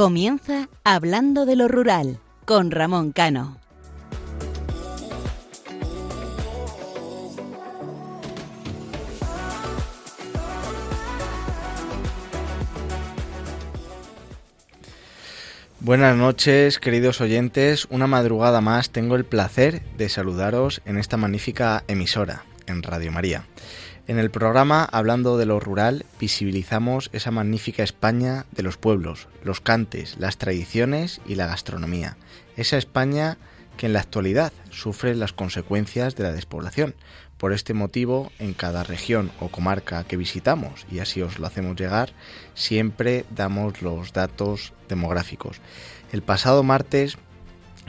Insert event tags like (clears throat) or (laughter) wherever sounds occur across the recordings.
Comienza Hablando de lo Rural con Ramón Cano. Buenas noches, queridos oyentes. Una madrugada más tengo el placer de saludaros en esta magnífica emisora, en Radio María. En el programa Hablando de lo Rural visibilizamos esa magnífica España de los pueblos, los cantes, las tradiciones y la gastronomía. Esa España que en la actualidad sufre las consecuencias de la despoblación. Por este motivo, en cada región o comarca que visitamos, y así os lo hacemos llegar, siempre damos los datos demográficos. El pasado martes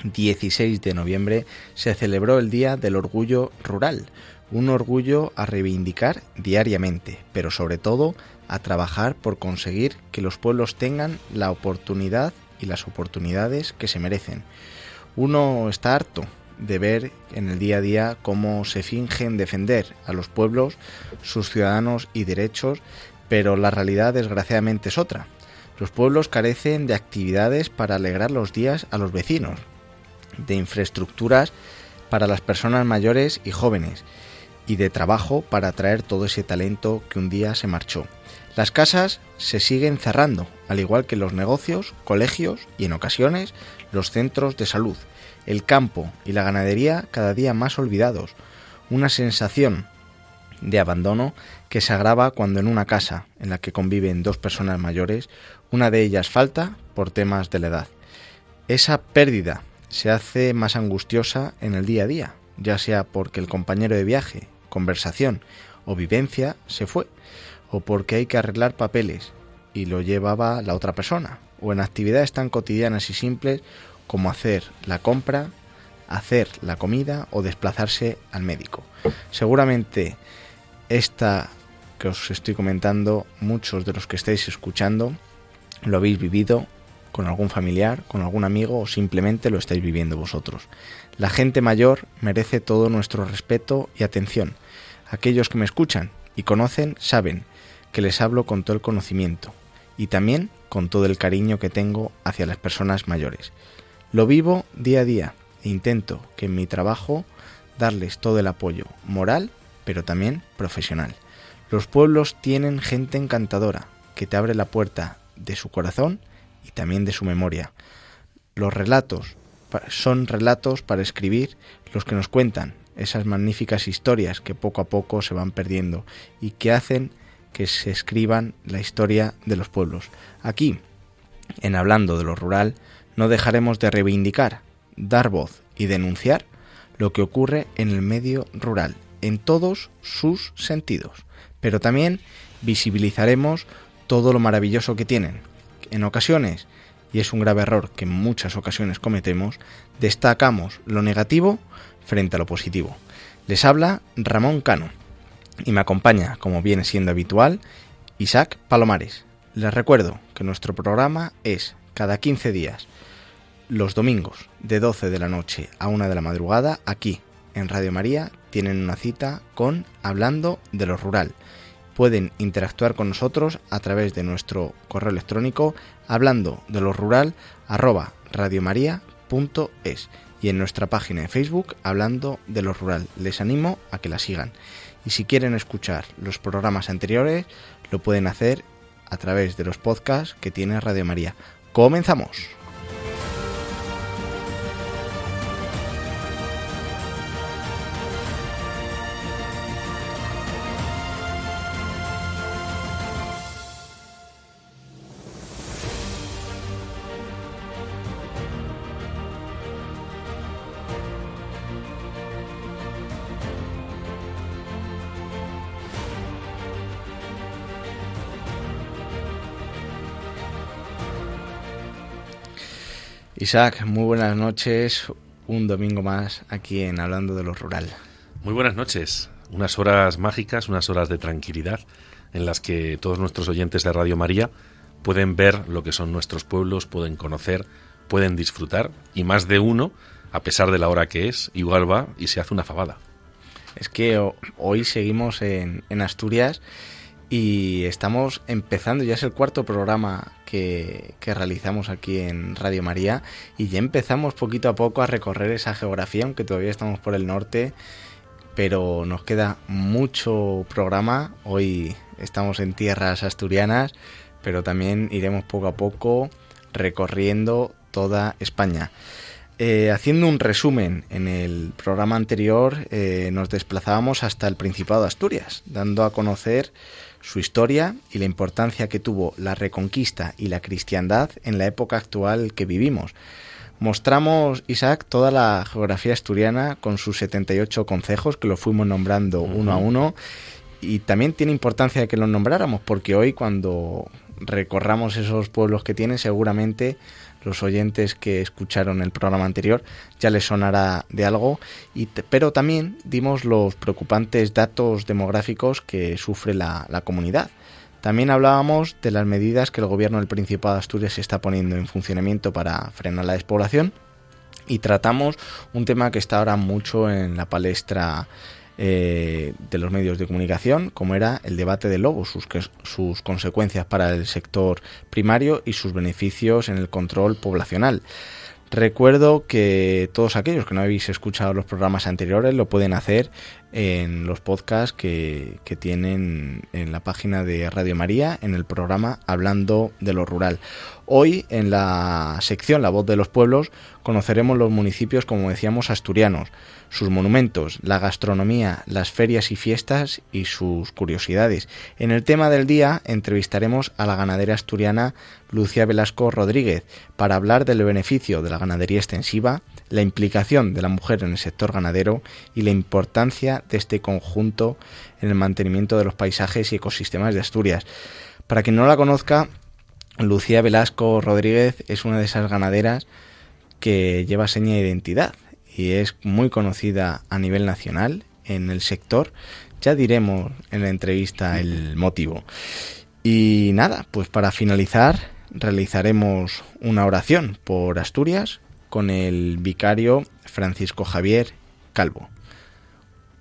16 de noviembre se celebró el Día del Orgullo Rural, un orgullo a reivindicar diariamente, pero sobre todo a trabajar por conseguir que los pueblos tengan la oportunidad y las oportunidades que se merecen. Uno está harto de ver en el día a día cómo se fingen defender a los pueblos, sus ciudadanos y derechos, pero la realidad desgraciadamente es otra. Los pueblos carecen de actividades para alegrar los días a los vecinos, de infraestructuras para las personas mayores y jóvenes, y de trabajo para atraer todo ese talento que un día se marchó. Las casas se siguen cerrando, al igual que los negocios, colegios y en ocasiones los centros de salud, el campo y la ganadería cada día más olvidados, una sensación de abandono que se agrava cuando en una casa en la que conviven dos personas mayores, una de ellas falta por temas de la edad. Esa pérdida se hace más angustiosa en el día a día, ya sea porque el compañero de viaje conversación o vivencia se fue, o porque hay que arreglar papeles y lo llevaba la otra persona, o en actividades tan cotidianas y simples como hacer la compra, hacer la comida o desplazarse al médico. Seguramente esta que os estoy comentando, muchos de los que estáis escuchando lo habéis vivido con algún familiar, con algún amigo o simplemente lo estáis viviendo vosotros. La gente mayor merece todo nuestro respeto y atención. Aquellos que me escuchan y conocen saben que les hablo con todo el conocimiento y también con todo el cariño que tengo hacia las personas mayores. Lo vivo día a día e intento que en mi trabajo darles todo el apoyo moral, pero también profesional. Los pueblos tienen gente encantadora que te abre la puerta de su corazón y también de su memoria. Los relatos son relatos para escribir los que nos cuentan esas magníficas historias que poco a poco se van perdiendo y que hacen que se escriban la historia de los pueblos. Aquí, en Hablando de lo Rural, no dejaremos de reivindicar, dar voz y denunciar lo que ocurre en el medio rural, en todos sus sentidos, pero también visibilizaremos todo lo maravilloso que tienen, en ocasiones, y es un grave error que en muchas ocasiones cometemos, destacamos lo negativo frente a lo positivo. Les habla Ramón Cano y me acompaña, como viene siendo habitual, Isaac Palomares. Les recuerdo que nuestro programa es cada 15 días, los domingos, de 12 de la noche a 1 de la madrugada, aquí en Radio María, tienen una cita con Hablando de lo Rural pueden interactuar con nosotros a través de nuestro correo electrónico hablando de lo rural arroba radiomaria.es y en nuestra página de Facebook hablando de lo rural. Les animo a que la sigan. Y si quieren escuchar los programas anteriores, lo pueden hacer a través de los podcasts que tiene Radio María. Comenzamos. Isaac, muy buenas noches. Un domingo más aquí en Hablando de lo Rural. Muy buenas noches. Unas horas mágicas, unas horas de tranquilidad en las que todos nuestros oyentes de Radio María pueden ver lo que son nuestros pueblos, pueden conocer, pueden disfrutar y más de uno, a pesar de la hora que es, igual va y se hace una fabada. Es que hoy seguimos en, en Asturias y estamos empezando, ya es el cuarto programa que, que, realizamos aquí en Radio María y ya empezamos poquito a poco a recorrer esa geografía, aunque todavía estamos por el norte, pero nos queda mucho programa. Hoy estamos en tierras asturianas, pero también iremos poco a poco recorriendo toda España. Eh, haciendo un resumen, en el programa anterior eh, nos desplazábamos hasta el Principado de Asturias, dando a conocer su historia y la importancia que tuvo la reconquista y la cristiandad en la época actual que vivimos. Mostramos, Isaac, toda la geografía asturiana con sus 78 concejos, que lo fuimos nombrando uno a uno, y también tiene importancia que los nombráramos, porque hoy cuando recorramos esos pueblos que tienen, seguramente los oyentes que escucharon el programa anterior ya les sonará de algo, y pero también dimos los preocupantes datos demográficos que sufre la, la comunidad. También hablábamos de las medidas que el gobierno del Principado de Asturias está poniendo en funcionamiento para frenar la despoblación y tratamos un tema que está ahora mucho en la palestra eh, de los medios de comunicación, como era el debate del lobo, sus, sus consecuencias para el sector primario y sus beneficios en el control poblacional. Recuerdo que todos aquellos que no habéis escuchado los programas anteriores lo pueden hacer en los podcasts que, tienen en la página de Radio María, en el programa Hablando de lo Rural. Hoy, en la sección La Voz de los Pueblos, conoceremos los municipios, como decíamos, asturianos sus monumentos, la gastronomía, las ferias y fiestas y sus curiosidades. En el tema del día entrevistaremos a la ganadera asturiana Lucia Velasco Rodríguez para hablar del beneficio de la ganadería extensiva, la implicación de la mujer en el sector ganadero y la importancia de este conjunto en el mantenimiento de los paisajes y ecosistemas de Asturias. Para quien no la conozca, Lucía Velasco Rodríguez es una de esas ganaderas que lleva seña de identidad y es muy conocida a nivel nacional en el sector. Ya diremos en la entrevista el motivo. Y nada, pues para finalizar realizaremos una oración por Asturias con el vicario Francisco Javier Calvo.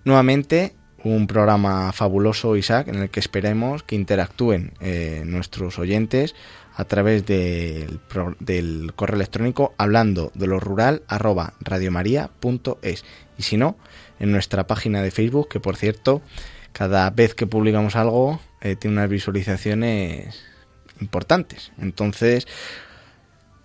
Nuevamente un programa fabuloso, Isaac, en el que esperemos que interactúen eh, nuestros oyentes a través del, correo electrónico hablando de lo rural arroba radiomaria.es y si no, en nuestra página de Facebook, que por cierto, cada vez que publicamos algo eh, tiene unas visualizaciones importantes. Entonces,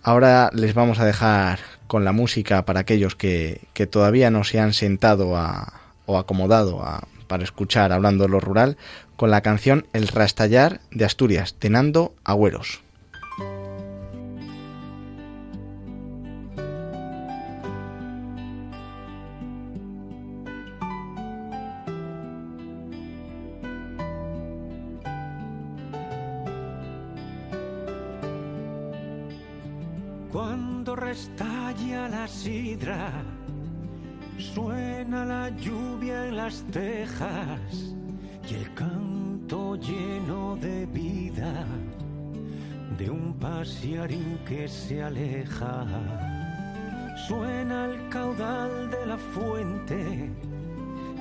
ahora les vamos a dejar con la música para aquellos que, que todavía no se han sentado a, o acomodado a, para escuchar hablando de lo rural, con la canción El Rastallar de Asturias, tenando Agüeros. Suena la lluvia en las tejas y el canto lleno de vida de un pasiarín que se aleja. Suena el caudal de la fuente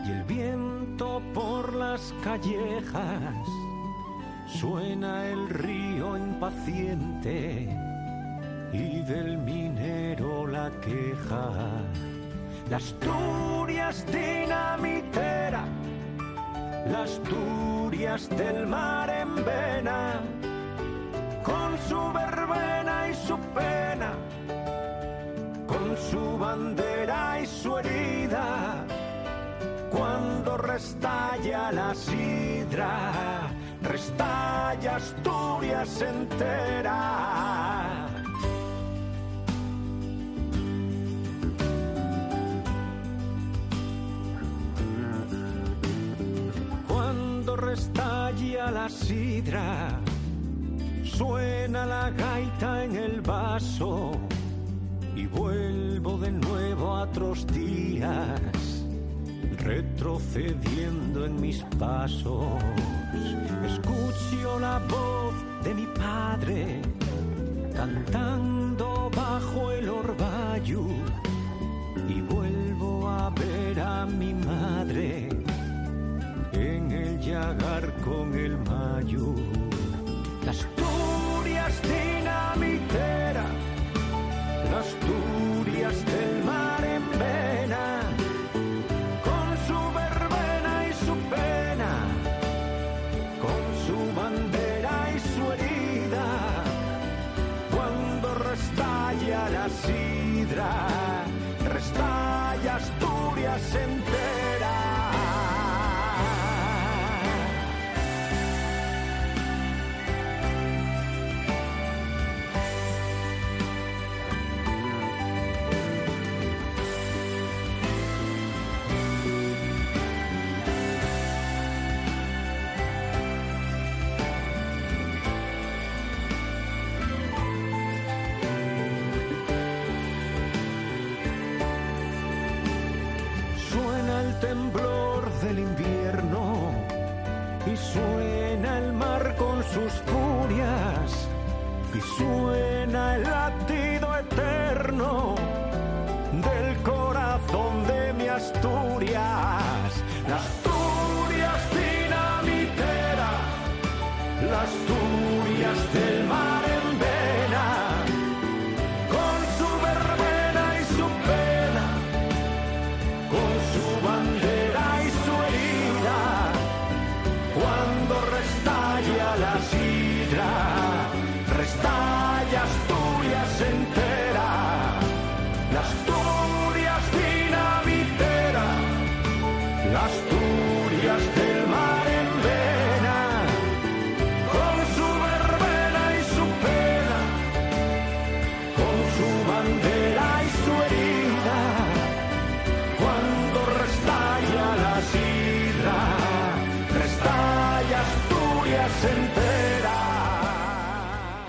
y el viento por las callejas. Suena el río impaciente y del minero la queja la Asturias dinamitera, las Asturias del mar en vena, con su verbena y su pena, con su bandera y su herida, cuando restalla la sidra, restalla Asturias entera. Sidra, suena la gaita en el vaso y vuelvo de nuevo a otros días, retrocediendo en mis pasos. Escucho la voz de mi padre cantando bajo el orvallo y vuelvo a ver a mi madre en el llagar con el Las Asturias de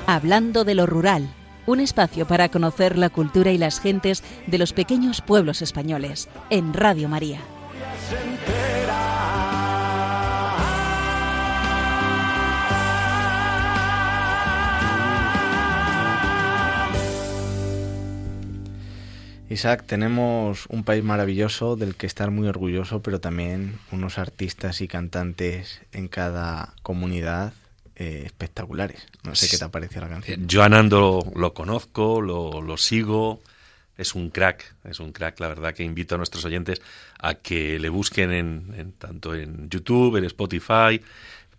Hablando de lo rural, un espacio para conocer la cultura y las gentes de los pequeños pueblos españoles, en Radio María. Isaac, tenemos un país maravilloso del que estar muy orgulloso, pero también unos artistas y cantantes en cada comunidad eh, espectaculares. No sé qué te ha parecido la canción. Yo a Nando lo conozco, lo, lo sigo, es un crack, es un crack, la verdad que invito a nuestros oyentes a que le busquen en, en- tanto en YouTube, en Spotify,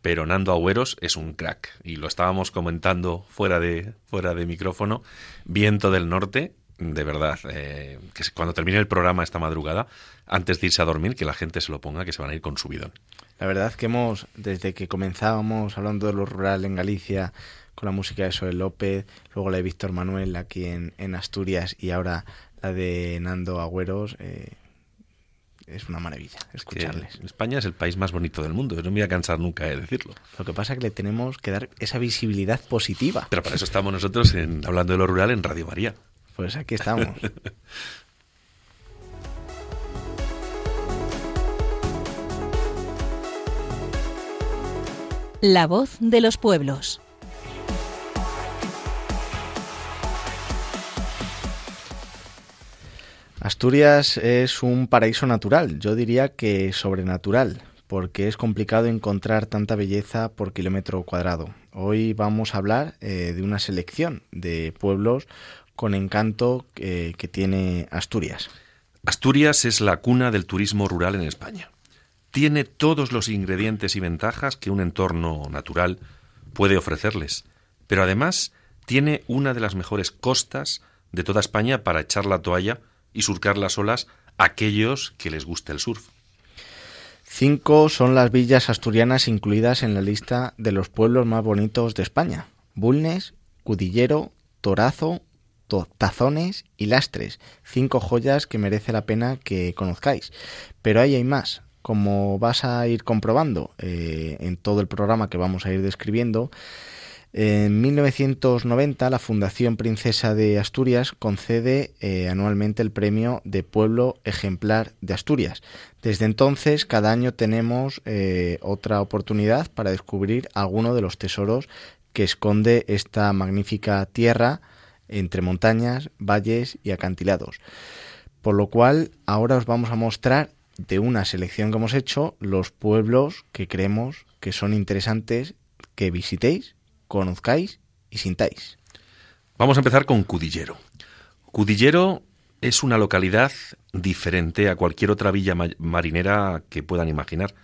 pero Nando Agüeros es un crack y lo estábamos comentando fuera de fuera de micrófono. Viento del Norte, de verdad, eh, que cuando termine el programa esta madrugada, antes de irse a dormir, que la gente se lo ponga, que se van a ir con su bidón. La verdad que hemos, desde que comenzábamos hablando de lo rural en Galicia, con la música de Soel López, luego la de Víctor Manuel aquí en, en Asturias y ahora la de Nando Agüeros, eh, es una maravilla Que escucharles. España es el país más bonito del mundo, no me voy a cansar nunca de decirlo. Lo que pasa es que le tenemos que dar esa visibilidad positiva. Pero para eso estamos nosotros en, hablando de lo rural en Radio María. Pues aquí estamos. La voz de los pueblos. Asturias es un paraíso natural, yo diría que sobrenatural, porque es complicado encontrar tanta belleza por kilómetro cuadrado. Hoy vamos a hablar eh, de una selección de pueblos con encanto eh, que tiene Asturias. Asturias es la cuna del turismo rural en España. Tiene todos los ingredientes y ventajas que un entorno natural puede ofrecerles, pero además tiene una de las mejores costas de toda España para echar la toalla y surcar las olas a aquellos que les guste el surf. Cinco son las villas asturianas incluidas en la lista de los pueblos más bonitos de España. Bulnes, Cudillero, Torazo, To- Tazones y Lastres. Cinco joyas que merece la pena que conozcáis. Pero ahí hay más. Como vas a ir comprobando eh, en todo el programa que vamos a ir describiendo, en 1990 la Fundación Princesa de Asturias concede eh, anualmente el premio de Pueblo Ejemplar de Asturias. Desde entonces, cada año tenemos eh, otra oportunidad para descubrir alguno de los tesoros que esconde esta magnífica tierra entre montañas, valles y acantilados. Por lo cual, ahora os vamos a mostrar de una selección que hemos hecho los pueblos que creemos que son interesantes que visitéis, conozcáis y sintáis. Vamos a empezar con Cudillero. Cudillero es una localidad diferente a cualquier otra villa ma- marinera que puedan imaginar,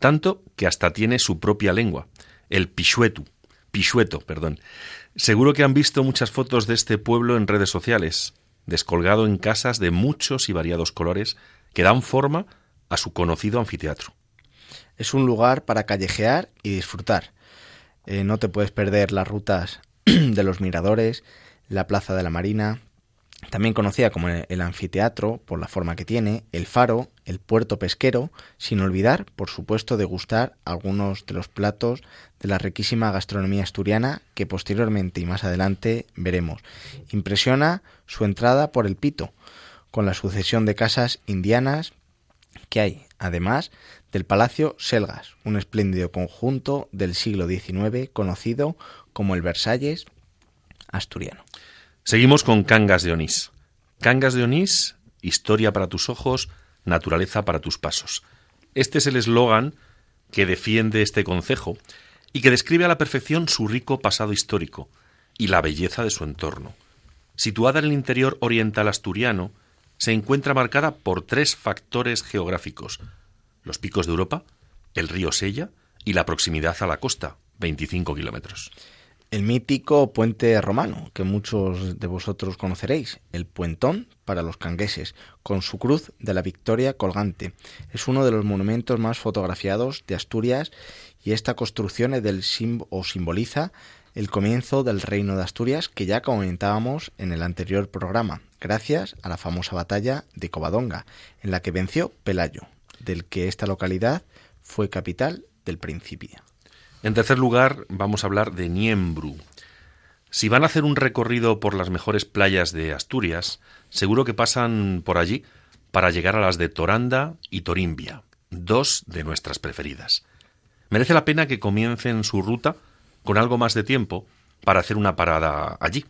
tanto que hasta tiene su propia lengua, el Pichuetu, Pichueto, perdón. Seguro que han visto muchas fotos de este pueblo en redes sociales, descolgado en casas de muchos y variados colores que dan forma a su conocido anfiteatro. Es un lugar para callejear y disfrutar. Eh, no te puedes perder las rutas (clears throat) de los miradores, la Plaza de la Marina, también conocida como el anfiteatro por la forma que tiene, el faro, el puerto pesquero, sin olvidar, por supuesto, degustar algunos de los platos de la riquísima gastronomía asturiana que posteriormente y más adelante veremos. Impresiona su entrada por el Pito, con la sucesión de casas indianas que hay además del Palacio Selgas, un espléndido conjunto del siglo XIX conocido como el Versalles asturiano. Seguimos con Cangas de Onís. Cangas de Onís, historia para tus ojos, naturaleza para tus pasos. Este es el eslogan que defiende este concejo y que describe a la perfección su rico pasado histórico y la belleza de su entorno. Situada en el interior oriental asturiano, se encuentra marcada por tres factores geográficos, los picos de Europa, el río Sella y la proximidad a la costa, 25 kilómetros. El mítico puente romano, que muchos de vosotros conoceréis, el puentón para los cangueses, con su cruz de la victoria colgante. Es uno de los monumentos más fotografiados de Asturias y esta construcción es del o simboliza el comienzo del reino de Asturias que ya comentábamos en el anterior programa, gracias a la famosa batalla de Covadonga, en la que venció Pelayo, del que esta localidad fue capital del principio. En tercer lugar, vamos a hablar de Niembru. Si van a hacer un recorrido por las mejores playas de Asturias, seguro que pasan por allí para llegar a las de Toranda y Torimbia, dos de nuestras preferidas. Merece la pena que comiencen su ruta con algo más de tiempo para hacer una parada allí.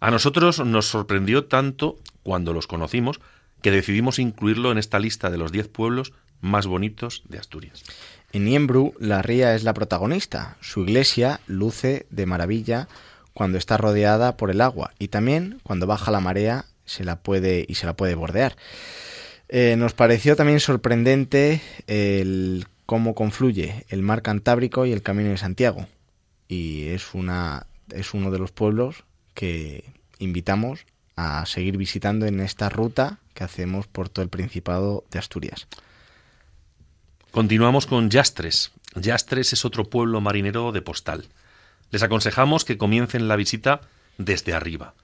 A nosotros nos sorprendió tanto cuando los conocimos que decidimos incluirlo en esta lista de los diez pueblos más bonitos de Asturias. En Niembru, la ría es la protagonista. Su iglesia luce de maravilla cuando está rodeada por el agua y también cuando baja la marea se la puede y se la puede bordear. Eh, nos pareció también sorprendente el cómo confluye el mar Cantábrico y el Camino de Santiago y es una es uno de los pueblos que invitamos a seguir visitando en esta ruta que hacemos por todo el Principado de Asturias. Continuamos con Yastres. Yastres es otro pueblo marinero de postal. Les aconsejamos que comiencen la visita desde arriba,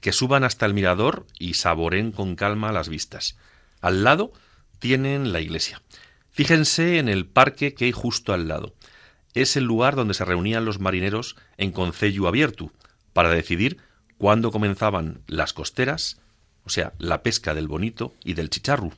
que suban hasta el mirador y saboren con calma las vistas. Al lado tienen la iglesia. Fíjense en el parque que hay justo al lado. Es el lugar donde se reunían los marineros en concello abierto para decidir cuándo comenzaban las costeras, o sea, la pesca del bonito y del chicharru.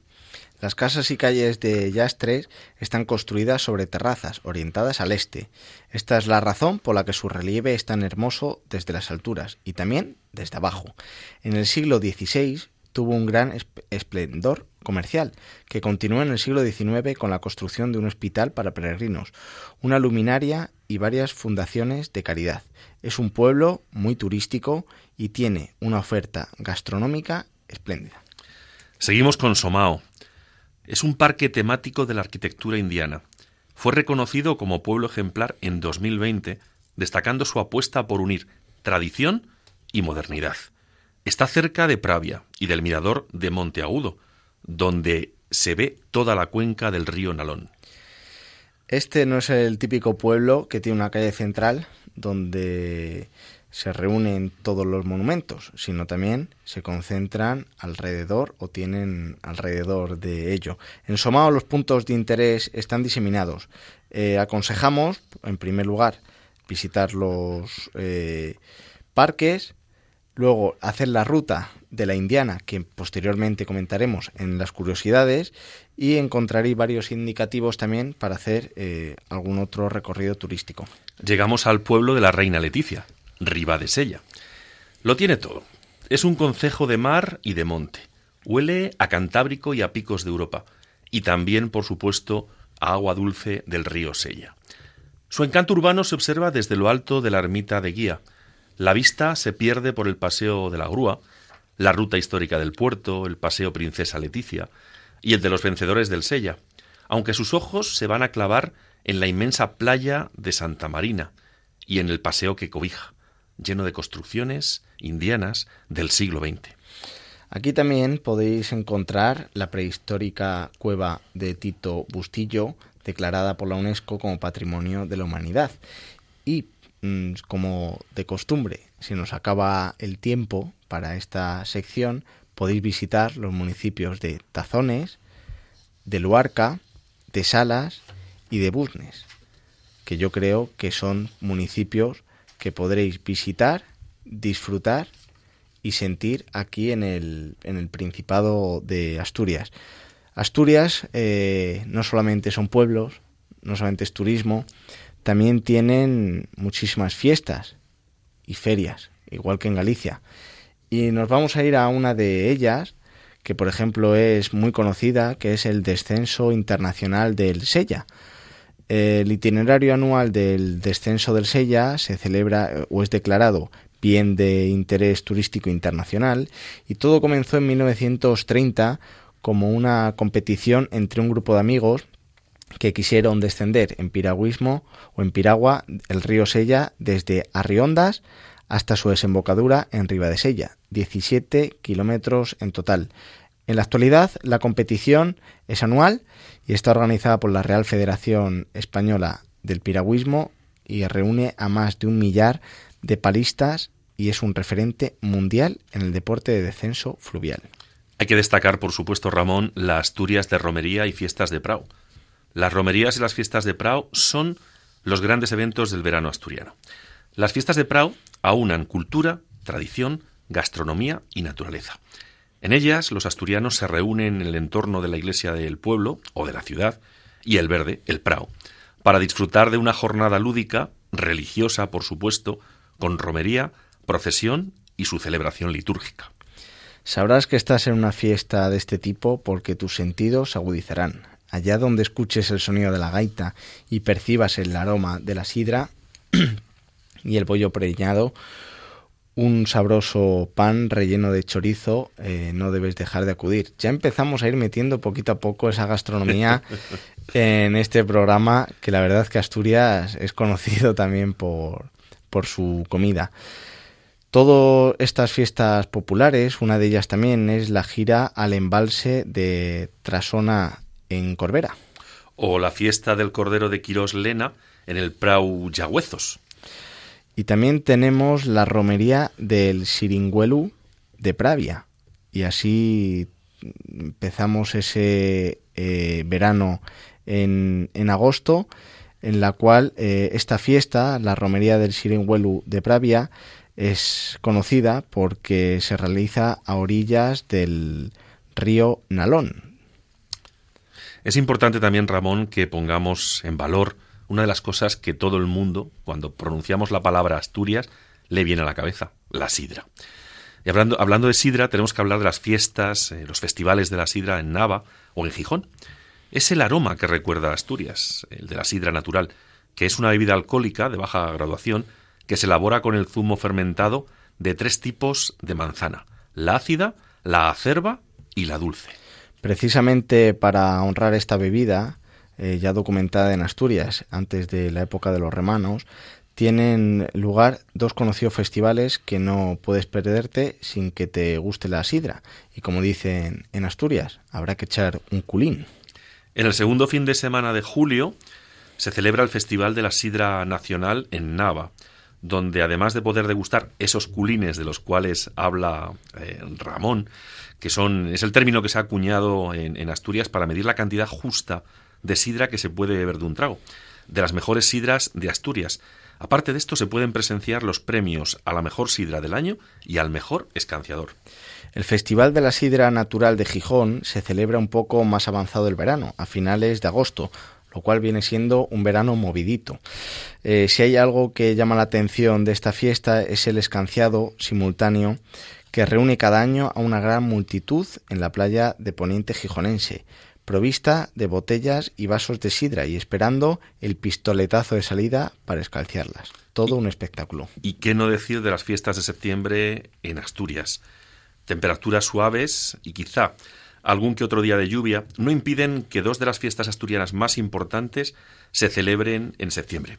Las casas y calles de Yastres están construidas sobre terrazas orientadas al este. Esta es la razón por la que su relieve es tan hermoso desde las alturas y también desde abajo. En el siglo XVI tuvo un gran esplendor comercial, que continuó en el siglo XIX con la construcción de un hospital para peregrinos, una luminaria y varias fundaciones de caridad. Es un pueblo muy turístico y tiene una oferta gastronómica espléndida. Seguimos con Somao, es un parque temático de la arquitectura indiana. Fue reconocido como pueblo ejemplar en 2020, destacando su apuesta por unir tradición y modernidad. Está cerca de Pravia y del mirador de Monteagudo, donde se ve toda la cuenca del río Nalón. Este no es el típico pueblo que tiene una calle central donde se reúnen todos los monumentos, sino también se concentran alrededor o tienen alrededor de ello. En Somao los puntos de interés están diseminados. Eh, aconsejamos, en primer lugar, visitar los eh, parques, luego hacer la ruta de la Indiana, que posteriormente comentaremos en las curiosidades, y encontraréis varios indicativos también para hacer eh, algún otro recorrido turístico. Llegamos al pueblo de la Reina Leticia, Sella. Lo tiene todo. Es un concejo de mar y de monte. Huele a Cantábrico y a picos de Europa. Y también, por supuesto, a agua dulce del río Sella. Su encanto urbano se observa desde lo alto de la ermita de Guía. La vista se pierde por el paseo de la grúa, la ruta histórica del puerto, el paseo Princesa Leticia y el de los vencedores del Sella, aunque sus ojos se van a clavar en la inmensa playa de Santa Marina y en el paseo que cobija lleno de construcciones indianas del siglo XX. Aquí también podéis encontrar la prehistórica cueva de Tito Bustillo, declarada por la UNESCO como Patrimonio de la Humanidad. Y mm, como de costumbre, si nos acaba el tiempo para esta sección, podéis visitar los municipios de Tazones, de Luarca, de Salas y de Busnes, que yo creo que son municipios que podréis visitar, disfrutar y sentir aquí en el, en el Principado de Asturias. Asturias eh, no solamente son pueblos, no solamente es turismo, también tienen muchísimas fiestas y ferias, igual que en Galicia. Y nos vamos a ir a una de ellas, que por ejemplo es muy conocida, que es el Descenso Internacional del Sella. El itinerario anual del Descenso del Sella se celebra o es declarado bien de interés turístico internacional y todo comenzó en 1930 como una competición entre un grupo de amigos que quisieron descender en piragüismo o en piragua el río Sella desde Arriondas hasta su desembocadura en Sella, 17 kilómetros en total. En la actualidad, la competición es anual y está organizada por la Real Federación Española del Piragüismo y reúne a más de un millar de palistas y es un referente mundial en el deporte de descenso fluvial. Hay que destacar, por supuesto, Ramón, las Asturias de romería y fiestas de Prau. Las romerías y las fiestas de Prau son los grandes eventos del verano asturiano. Las fiestas de Prau aunan cultura, tradición, gastronomía y naturaleza. En ellas los asturianos se reúnen en el entorno de la iglesia del pueblo o de la ciudad y el verde, el Prau, para disfrutar de una jornada lúdica, religiosa por supuesto, con romería, procesión y su celebración litúrgica. Sabrás que estás en una fiesta de este tipo porque tus sentidos se agudizarán. Allá donde escuches el sonido de la gaita y percibas el aroma de la sidra (clears throat) y el pollo preñado, un sabroso pan relleno de chorizo, eh, no debes dejar de acudir. Ya empezamos a ir metiendo poquito a poco esa gastronomía (laughs) en este programa, que la verdad que Asturias es conocido (laughs) también por, por su comida. Todas estas fiestas populares, una de ellas también es la gira al embalse de Trasona en Corbera. O la fiesta del Cordero de Quirós Lena en el Prau Yagüezos. Y también tenemos la romería del Siringuelu de Pravia. Y así empezamos ese eh, verano en, en, agosto, en la cual eh, esta fiesta, la romería del Siringuelu de Pravia, es conocida porque se realiza a orillas del río Nalón. Es importante también, Ramón, que pongamos en valor una de las cosas que todo el mundo, cuando pronunciamos la palabra Asturias, le viene a la cabeza, la sidra. Y hablando, de sidra, tenemos que hablar de las fiestas, eh, los festivales de la sidra en Nava o en Gijón. Es el aroma que recuerda a Asturias, el de la sidra natural, que es una bebida alcohólica de baja graduación que se elabora con el zumo fermentado de tres tipos de manzana, la ácida, la acerba y la dulce. Precisamente para honrar esta bebida, eh, ya documentada en Asturias antes de la época de los romanos, tienen lugar dos conocidos festivales que no puedes perderte sin que te guste la sidra. Y como dicen en Asturias, habrá que echar un culín. En el segundo fin de semana de julio se celebra el Festival de la Sidra Nacional en Nava, donde además de poder degustar esos culines de los cuales habla eh, Ramón, que son es el término que se ha acuñado en, Asturias para medir la cantidad justa de sidra que se puede beber de un trago, de las mejores sidras de Asturias. Aparte de esto, se pueden presenciar los premios a la mejor sidra del año y al mejor escanciador. El Festival de la Sidra Natural de Gijón se celebra un poco más avanzado el verano, a finales de agosto, lo cual viene siendo un verano movidito. Eh, si hay algo que llama la atención de esta fiesta es el escanciado simultáneo que reúne cada año a una gran multitud en la playa de Poniente Gijonense, provista de botellas y vasos de sidra y esperando el pistoletazo de salida para escalciarlas. Todo un espectáculo. ¿Y qué no decir de las fiestas de septiembre en Asturias? Temperaturas suaves y quizá algún que otro día de lluvia, no impiden que dos de las fiestas asturianas más importantes se celebren en septiembre.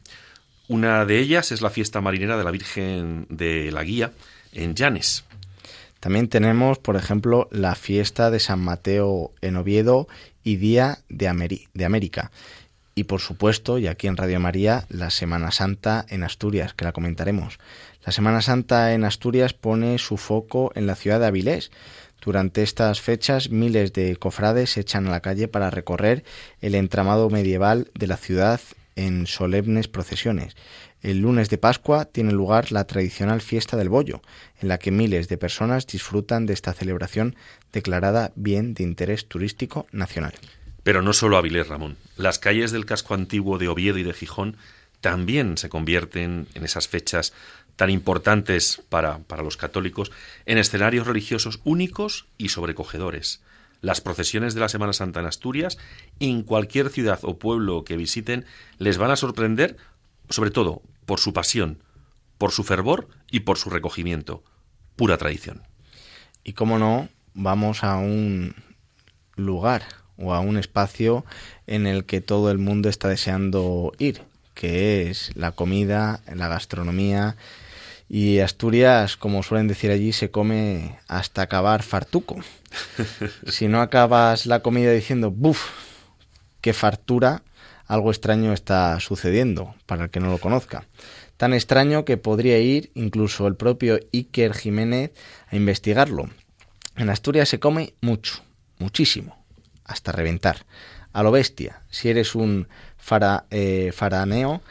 Una de ellas es la fiesta marinera de la Virgen de la Guía en Llanes. También tenemos, por ejemplo, la fiesta de San Mateo en Oviedo y Día de, de América. Y por supuesto, y aquí en Radio María, la Semana Santa en Asturias, que la comentaremos. La Semana Santa en Asturias pone su foco en la ciudad de Avilés, durante estas fechas miles de cofrades se echan a la calle para recorrer el entramado medieval de la ciudad en solemnes procesiones. El lunes de Pascua tiene lugar la tradicional fiesta del bollo, en la que miles de personas disfrutan de esta celebración declarada bien de interés turístico nacional. Pero no solo Avilés, Ramón. Las calles del casco antiguo de Oviedo y de Gijón también se convierten en esas fechas tan importantes para, para los católicos en escenarios religiosos únicos y sobrecogedores. Las procesiones de la Semana Santa en Asturias, en cualquier ciudad o pueblo que visiten, les van a sorprender, sobre todo por su pasión, por su fervor y por su recogimiento. Pura tradición. Y cómo no, vamos a un lugar o a un espacio en el que todo el mundo está deseando ir, que es la comida, la gastronomía. Y Asturias, como suelen decir allí, se come hasta acabar fartuco. (laughs) si no acabas la comida diciendo, ¡buf! ¡Qué fartura! Algo extraño está sucediendo, para el que no lo conozca. Tan extraño que podría ir incluso el propio Iker Jiménez a investigarlo. En Asturias se come mucho, muchísimo, hasta reventar. A lo bestia, si eres un fara, eh, faraneo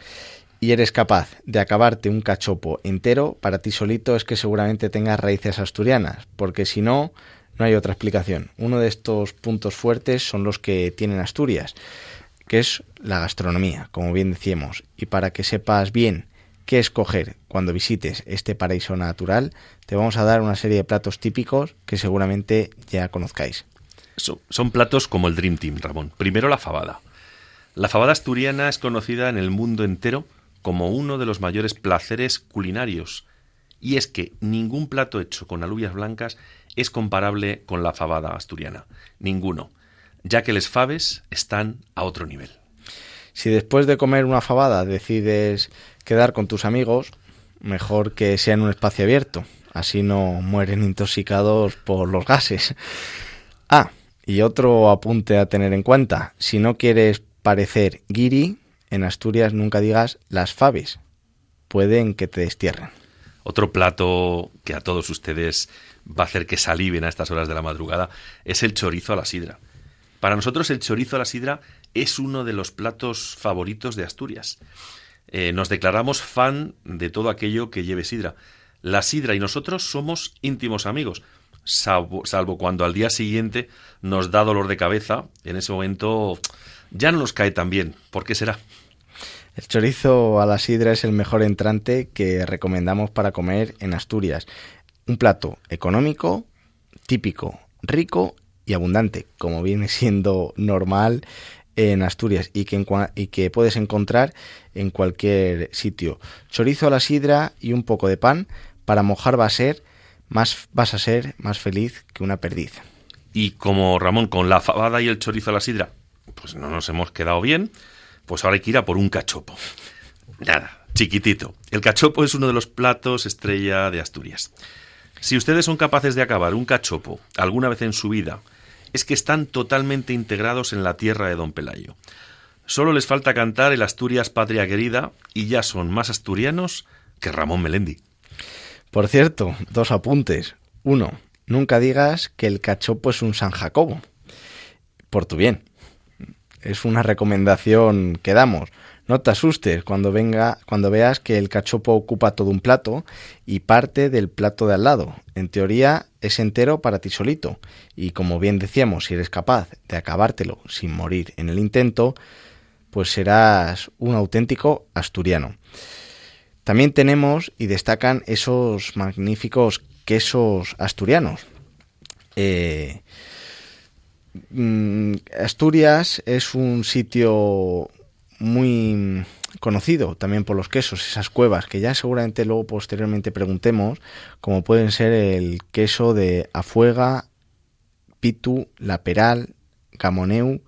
y eres capaz de acabarte un cachopo entero, para ti solito es que seguramente tengas raíces asturianas, porque si no, no hay otra explicación. Uno de estos puntos fuertes son los que tienen Asturias, que es la gastronomía, como bien decíamos. Y para que sepas bien qué escoger cuando visites este paraíso natural, te vamos a dar una serie de platos típicos que seguramente ya conozcáis. Son, platos como el Dream Team, Ramón. Primero la fabada. La fabada asturiana es conocida en el mundo entero como uno de los mayores placeres culinarios. Y es que ningún plato hecho con alubias blancas es comparable con la fabada asturiana. Ninguno. Ya que les faves están a otro nivel. Si después de comer una fabada decides quedar con tus amigos, mejor que sea en un espacio abierto. Así no mueren intoxicados por los gases. Ah, y otro apunte a tener en cuenta, si no quieres parecer guiri, en Asturias nunca digas las faves, pueden que te destierren. Otro plato que a todos ustedes va a hacer que saliven a estas horas de la madrugada es el chorizo a la sidra. Para nosotros el chorizo a la sidra es uno de los platos favoritos de Asturias. Eh, nos declaramos fan de todo aquello que lleve sidra. La sidra y nosotros somos íntimos amigos salvo, cuando al día siguiente nos da dolor de cabeza, en ese momento ya no nos cae tan bien. ¿Por qué será? El chorizo a la sidra es el mejor entrante que recomendamos para comer en Asturias. Un plato económico, típico, rico y abundante, como viene siendo normal en Asturias y que, y que puedes encontrar en cualquier sitio. Chorizo a la sidra y un poco de pan para mojar va a ser más vas a ser más feliz que una perdiz. Y como Ramón, con la fabada y el chorizo a la sidra, pues no nos hemos quedado bien, pues ahora hay que ir a por un cachopo. Nada, chiquitito. El cachopo es uno de los platos estrella de Asturias. Si ustedes son capaces de acabar un cachopo alguna vez en su vida, es que están totalmente integrados en la tierra de Don Pelayo. Solo les falta cantar el Asturias Patria Querida y ya son más asturianos que Ramón Melendi. Por cierto, dos apuntes. Uno, nunca digas que el cachopo es un San Jacobo. Por tu bien. Es una recomendación que damos. No te asustes cuando venga, cuando veas que el cachopo ocupa todo un plato y parte del plato de al lado. En teoría es entero para ti solito. Y como bien decíamos, si eres capaz de acabártelo sin morir en el intento, pues serás un auténtico asturiano. También tenemos y destacan esos magníficos quesos asturianos. Eh, Asturias es un sitio muy conocido también por los quesos, esas cuevas que ya seguramente luego posteriormente preguntemos, como pueden ser el queso de Afuega, Pitu, La Peral, Camoneu,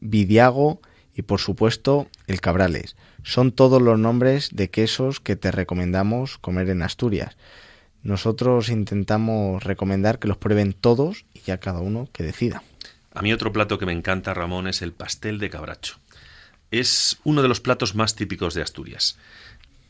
Vidiago y por supuesto el Cabrales. Son todos los nombres de quesos que te recomendamos comer en Asturias. Nosotros intentamos recomendar que los prueben todos y ya cada uno que decida. A mí otro plato que me encanta, Ramón, es el pastel de cabracho. Es uno de los platos más típicos de Asturias.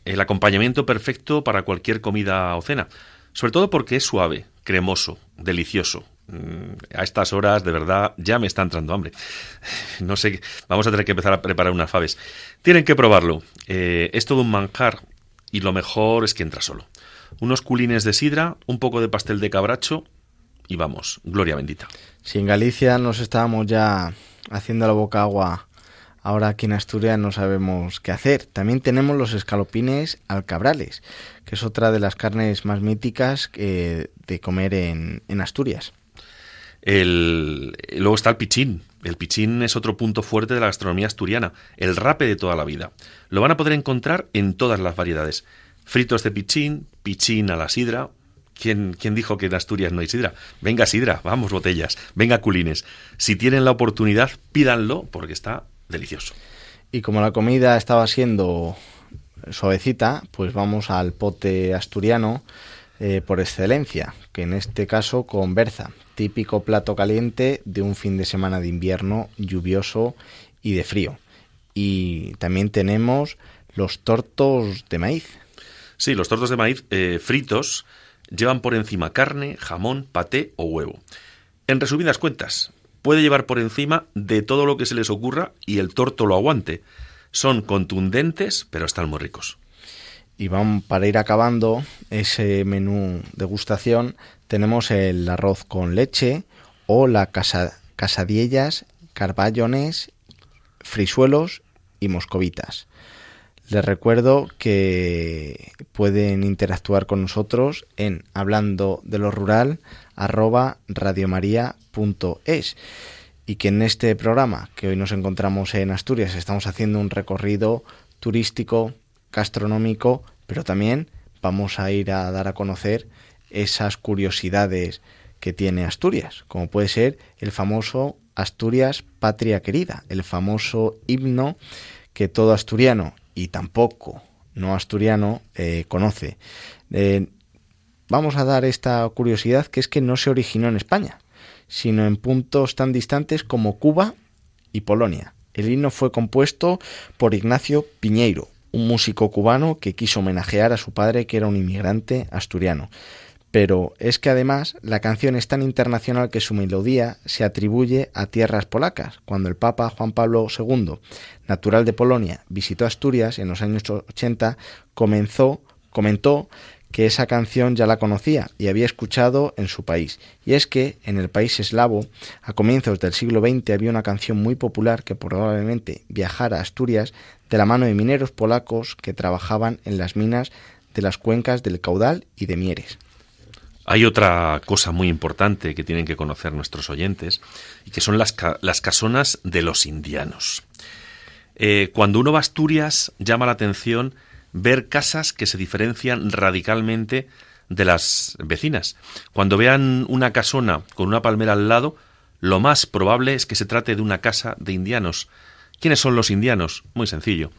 El acompañamiento perfecto para cualquier comida o cena, sobre todo porque es suave, cremoso, delicioso Mm, a estas horas, de verdad, ya me está entrando hambre. (sighs) No sé, vamos a tener que empezar a preparar unas faves. Tienen que probarlo. Eh, es todo un manjar y lo mejor es que entra solo. Unos culines de sidra, un poco de pastel de cabracho y vamos, gloria bendita. Si en Galicia nos estábamos ya haciendo la boca agua, ahora aquí en Asturias no sabemos qué hacer. También tenemos los escalopines alcabrales, que es otra de las carnes más míticas eh, de comer en, en Asturias. El, luego está el pichín. El pichín es otro punto fuerte de la gastronomía asturiana, el rape de toda la vida. Lo van a poder encontrar en todas las variedades. Fritos de pichín, pichín a la sidra. ¿Quién, ¿Quién dijo que en Asturias no hay sidra? Venga sidra, vamos botellas, venga culines. Si tienen la oportunidad, pídanlo porque está delicioso. Y como la comida estaba siendo suavecita, pues vamos al pote asturiano eh, por excelencia, que en este caso con berza, típico plato caliente de un fin de semana de invierno lluvioso y de frío. Y también tenemos los tortos de maíz. Sí, los tortos de maíz eh, fritos llevan por encima carne, jamón, paté o huevo. En resumidas cuentas, puede llevar por encima de todo lo que se les ocurra y el torto lo aguante. Son contundentes, pero están muy ricos. Y vamos, para ir acabando ese menú degustación, tenemos el arroz con leche o la casa, casadiellas, carballones, frisuelos y moscovitas. Les recuerdo que pueden interactuar con nosotros en hablando de lo rural radiomaria.es y que en este programa que hoy nos encontramos en Asturias estamos haciendo un recorrido turístico gastronómico, pero también vamos a ir a dar a conocer esas curiosidades que tiene Asturias, como puede ser el famoso Asturias Patria Querida, el famoso himno que todo asturiano y tampoco no asturiano eh, conoce. Eh, vamos a dar esta curiosidad que es que no se originó en España, sino en puntos tan distantes como Cuba y Polonia. El himno fue compuesto por Ignacio Piñeiro, un músico cubano que quiso homenajear a su padre que era un inmigrante asturiano. Pero es que además la canción es tan internacional que su melodía se atribuye a tierras polacas. Cuando el Papa Juan Pablo II, natural de Polonia, visitó Asturias en los años 80, comenzó, comentó que esa canción ya la conocía y había escuchado en su país. Y es que en el país eslavo, a comienzos del siglo XX, había una canción muy popular que probablemente viajara a Asturias de la mano de mineros polacos que trabajaban en las minas de las cuencas del Caudal y de Mieres. Hay otra cosa muy importante que tienen que conocer nuestros oyentes y que son las, las casonas de los indianos. Eh, cuando uno va a Asturias llama la atención ver casas que se diferencian radicalmente de las vecinas. Cuando vean una casona con una palmera al lado, lo más probable es que se trate de una casa de indianos. ¿Quiénes son los indianos? Muy sencillo.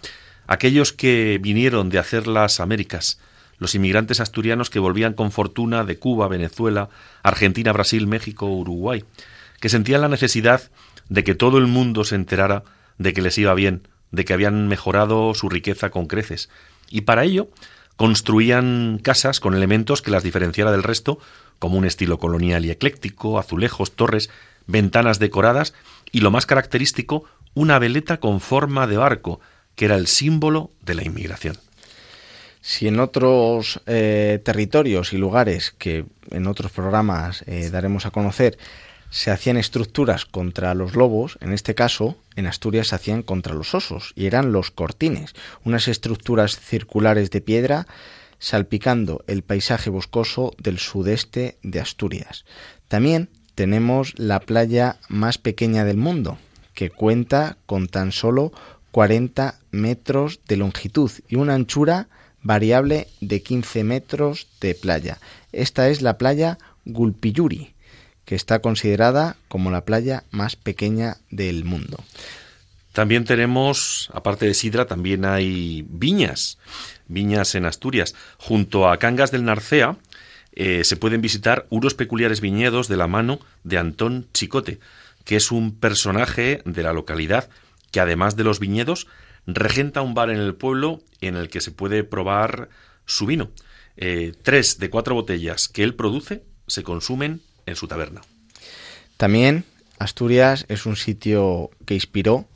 Aquellos que vinieron de hacer las Américas, los inmigrantes asturianos que volvían con fortuna de Cuba, Venezuela, Argentina, Brasil, México, Uruguay, que sentían la necesidad de que todo el mundo se enterara de que les iba bien, de que habían mejorado su riqueza con creces, y para ello construían casas con elementos que las diferenciara del resto, como un estilo colonial y ecléctico, azulejos, torres, ventanas decoradas y lo más característico, una veleta con forma de barco, que era el símbolo de la inmigración. Si en otros eh, territorios y lugares que en otros programas eh, daremos a conocer se hacían estructuras contra los lobos, en este caso en Asturias se hacían contra los osos, y eran los cortines, unas estructuras circulares de piedra salpicando el paisaje boscoso del sudeste de Asturias. También tenemos la playa más pequeña del mundo, que cuenta con tan solo 40 metros de longitud y una anchura variable de 15 metros de playa. Esta es la playa Gulpiyuri, que está considerada como la playa más pequeña del mundo. También tenemos, aparte de sidra, también hay viñas, viñas en Asturias. Junto a Cangas del Narcea eh, se pueden visitar unos peculiares viñedos de la mano de Antón Chicote, que es un personaje de la localidad que además de los viñedos regenta un bar en el pueblo en el que se puede probar su vino. Eh, tres de cuatro botellas que él produce se consumen en su taberna. También Asturias es un sitio que inspiró,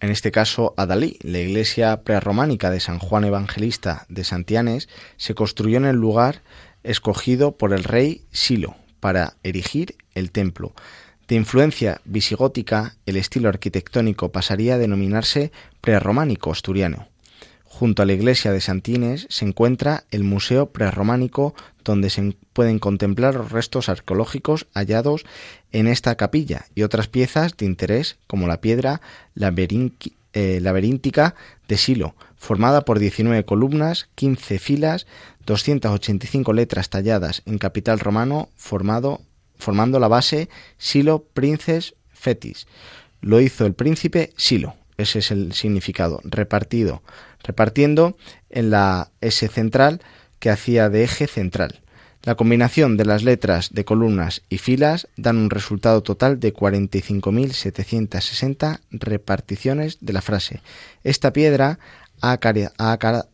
en este caso, a Dalí. La iglesia prerrománica de San Juan Evangelista de Santianes se construyó en el lugar escogido por el rey Silo para erigir el templo. De influencia visigótica, el estilo arquitectónico pasaría a denominarse prerrománico asturiano. Junto a la iglesia de Santines se encuentra el Museo Prerrománico, donde se pueden contemplar los restos arqueológicos hallados en esta capilla y otras piezas de interés, como la piedra eh, laberíntica de Silo, formada por 19 columnas, 15 filas, 285 letras talladas en capital romano, formado, formando la base Silo Princes Fetis. Lo hizo el príncipe Silo, ese es el significado, repartido repartiendo en la S central que hacía de eje central. La combinación de las letras de columnas y filas dan un resultado total de 45.760 reparticiones de la frase. Esta piedra ha, acarado,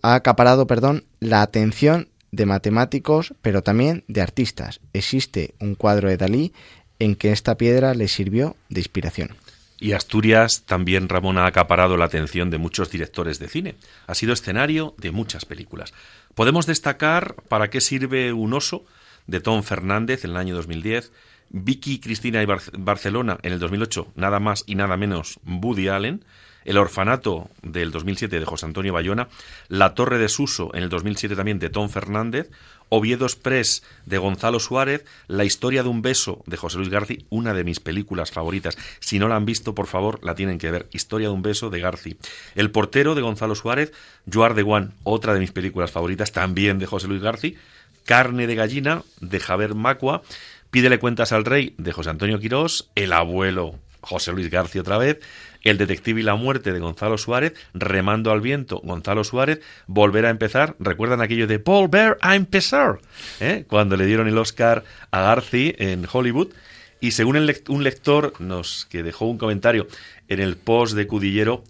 ha acaparado perdón, la atención de matemáticos, pero también de artistas. Existe un cuadro de Dalí en que esta piedra le sirvió de inspiración. Y Asturias también, Ramón, ha acaparado la atención de muchos directores de cine. Ha sido escenario de muchas películas. Podemos destacar para qué sirve Un oso, de Tom Fernández en el año 2010, Vicky Cristina y Barcelona en el 2008, nada más y nada menos Woody Allen, El orfanato del 2007 de José Antonio Bayona, La torre de Suso en el 2007 también de Tom Fernández, Oviedo Express de Gonzalo Suárez, La historia de un beso de José Luis Garci, una de mis películas favoritas. Si no la han visto, por favor, la tienen que ver. Historia de un beso de Garci. El portero de Gonzalo Suárez, Joar de Guan, otra de mis películas favoritas, también de José Luis Garci. Carne de gallina de Javier Macua. Pídele cuentas al rey de José Antonio Quirós. El abuelo José Luis García otra vez, El detective y la muerte de Gonzalo Suárez, Remando al viento, Gonzalo Suárez, Volver a empezar, recuerdan aquello de Volver a empezar, ¿Eh? cuando le dieron el Oscar a Garci en Hollywood, y según un lector nos que dejó un comentario en el post de Cudillero,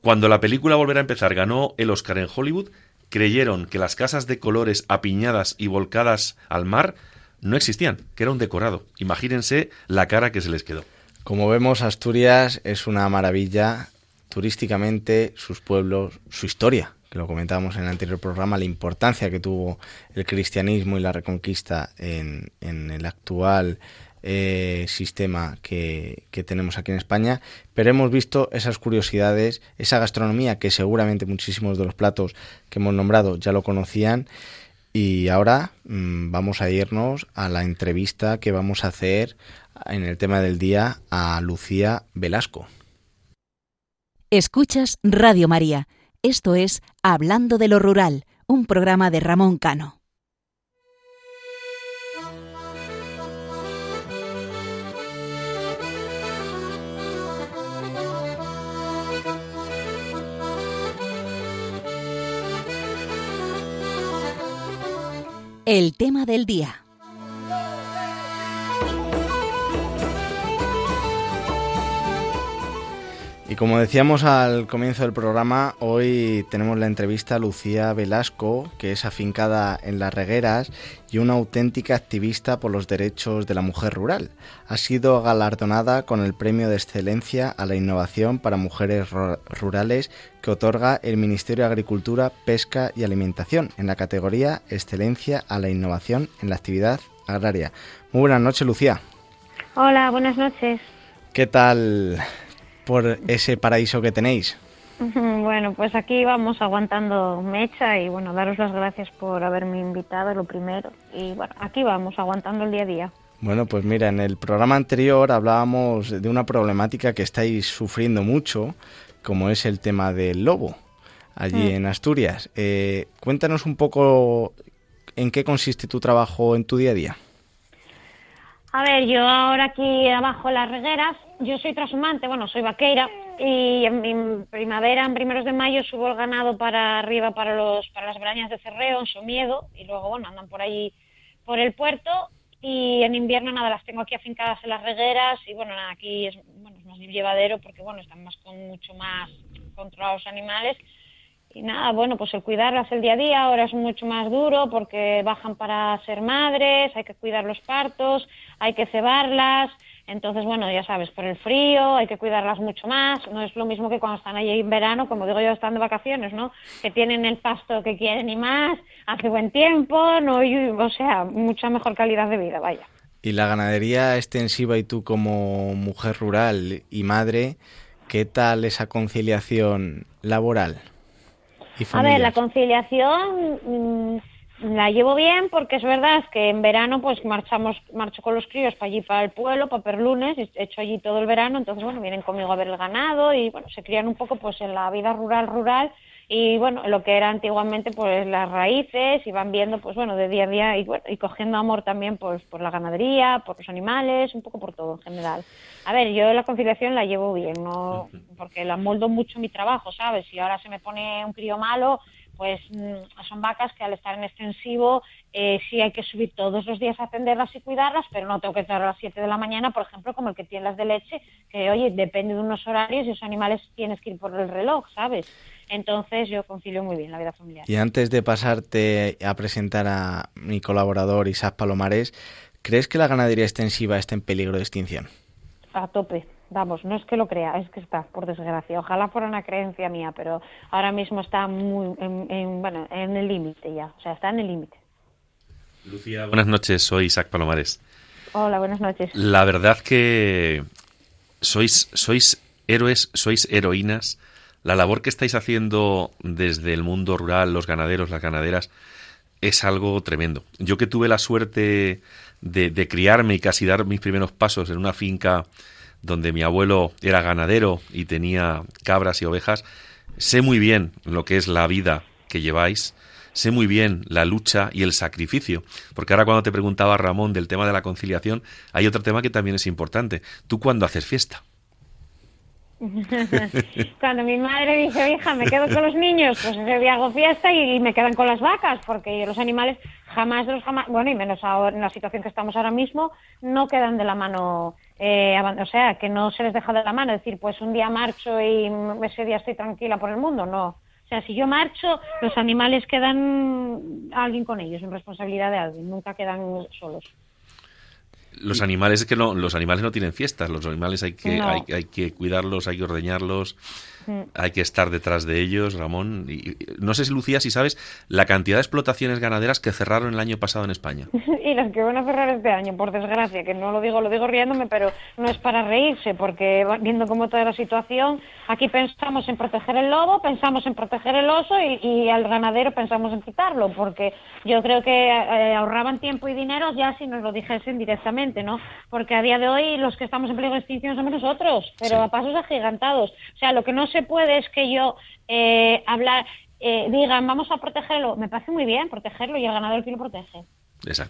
cuando la película Volver a empezar ganó el Oscar en Hollywood, creyeron que las casas de colores apiñadas y volcadas al mar no existían, que era un decorado. Imagínense la cara que se les quedó. Como vemos, Asturias es una maravilla turísticamente, sus pueblos, su historia, que lo comentábamos en el anterior programa, la importancia que tuvo el cristianismo y la reconquista en, el actual eh, sistema que, que, tenemos aquí en España, pero hemos visto esas curiosidades, esa gastronomía que seguramente muchísimos de los platos que hemos nombrado ya lo conocían. Y ahora mm, vamos a irnos a la entrevista que vamos a hacer en el tema del día a Lucía Velasco. Escuchas Radio María. Esto es Hablando de lo Rural, un programa de Ramón Cano. El tema del día. Como decíamos al comienzo del programa, hoy tenemos la entrevista a Lucía Velasco, que es afincada en Las Regueras y una auténtica activista por los derechos de la mujer rural. Ha sido galardonada con el Premio de Excelencia a la Innovación para Mujeres Rurales que otorga el Ministerio de Agricultura, Pesca y Alimentación en la categoría Excelencia a la Innovación en la Actividad Agraria. Muy buenas noches, Lucía. Hola, buenas noches. ¿Qué tal por ese paraíso que tenéis. Bueno, pues aquí vamos aguantando mecha y bueno, daros las gracias por haberme invitado, lo primero. Y bueno, aquí vamos aguantando el día a día. Bueno, pues mira, en el programa anterior hablábamos de una problemática que estáis sufriendo mucho, como es el tema del lobo, allí mm. en Asturias. Eh, cuéntanos un poco en qué consiste tu trabajo en tu día a día. A ver, yo ahora aquí abajo las regueras, yo soy trashumante, bueno, soy vaqueira y en, primavera, en primeros de mayo, subo el ganado para arriba para los para las brañas de Cerreo, en Somiedo, y luego, bueno, andan por ahí por el puerto y en invierno nada, las tengo aquí afincadas en las regueras y bueno, nada, aquí es, bueno, es más llevadero porque bueno, están más con mucho más controlados animales. Y nada, bueno, pues el cuidarlas el día a día ahora es mucho más duro porque bajan para ser madres, hay que cuidar los partos, hay que cebarlas, entonces, bueno, ya sabes, por el frío hay que cuidarlas mucho más. No es lo mismo que cuando están allí en verano, como digo yo, están de vacaciones, ¿no? Que tienen el pasto que quieren y más, hace buen tiempo, no, o sea, mucha mejor calidad de vida, vaya. Y la ganadería extensiva y tú como mujer rural y madre, ¿qué tal esa conciliación laboral? Y A ver, la conciliación mm, la llevo bien porque es verdad que en verano pues marchamos, marcho con los críos para allí, para el pueblo, para Perlunes, he hecho allí todo el verano, entonces bueno, vienen conmigo a ver el ganado y bueno, se crían un poco pues en la vida rural, rural y bueno, lo que era antiguamente pues las raíces y van viendo pues bueno, de día a día y, bueno, y cogiendo amor también pues por la ganadería, por los animales, un poco por todo en general. A ver, yo la conciliación la llevo bien, no porque la moldo mucho mi trabajo, ¿sabes? Si ahora se me pone un crío malo, pues mm, son vacas que al estar en extensivo eh, sí hay que subir todos los días a atenderlas y cuidarlas, pero no tengo que estar a las 7 de la mañana, por ejemplo, como el que tiene las de leche, que oye, depende de unos horarios y esos animales tienes que ir por el reloj, ¿sabes? Entonces yo concilio muy bien la vida familiar. Y antes de pasarte a presentar a mi colaborador Isaac Palomares, ¿crees que la ganadería extensiva está en peligro de extinción? A tope Vamos, no es que lo crea, es que está, por desgracia. Ojalá fuera una creencia mía, pero ahora mismo está muy, en, bueno, en el límite ya, o sea, está en el límite. Lucía, buenas noches, soy Isaac Palomares. Hola, buenas noches. La verdad que sois, sois héroes, sois heroínas. La labor que estáis haciendo desde el mundo rural, los ganaderos, las ganaderas, es algo tremendo. Yo que tuve la suerte de, de criarme y casi dar mis primeros pasos en una finca donde mi abuelo era ganadero y tenía cabras y ovejas, sé muy bien lo que es la vida que lleváis, sé muy bien la lucha y el sacrificio, porque ahora cuando te preguntaba Ramón del tema de la conciliación, hay otro tema que también es importante. ¿Tú cuándo haces fiesta? (laughs) Cuando mi madre dice, hija, me quedo con los niños, pues ese día hago fiesta y, me quedan con las vacas, porque los animales jamás los jamás, bueno, y menos ahora en la situación que estamos ahora mismo, no quedan de la mano eh, o sea, que no se les deja de la mano, decir, pues un día marcho y ese día estoy tranquila por el mundo, no. O sea, si yo marcho, los animales quedan alguien con ellos, en responsabilidad de alguien, nunca quedan solos. Los animales es que no, los animales no tienen fiestas, los animales hay que, hay, hay que cuidarlos, hay que ordeñarlos, hay que estar detrás de ellos, Ramón. Y, no sé si Lucía, si sabes la cantidad de explotaciones ganaderas que cerraron el año pasado en España. (laughs) y las que van a cerrar este año, por desgracia, que no lo digo, lo digo riéndome, pero no es para reírse, porque viendo cómo toda la situación, aquí pensamos en proteger el lobo, pensamos en proteger el oso y, al ganadero pensamos en quitarlo, porque yo creo que eh, ahorraban tiempo y dinero ya si nos lo dijesen directamente, ¿no? Porque a día de hoy los que estamos en peligro de extinción somos nosotros, pero a pasos agigantados. O sea, lo que no se puede es que yo eh, hablar, eh, digan, vamos a protegerlo. Me parece muy bien protegerlo y el ganador que lo protege.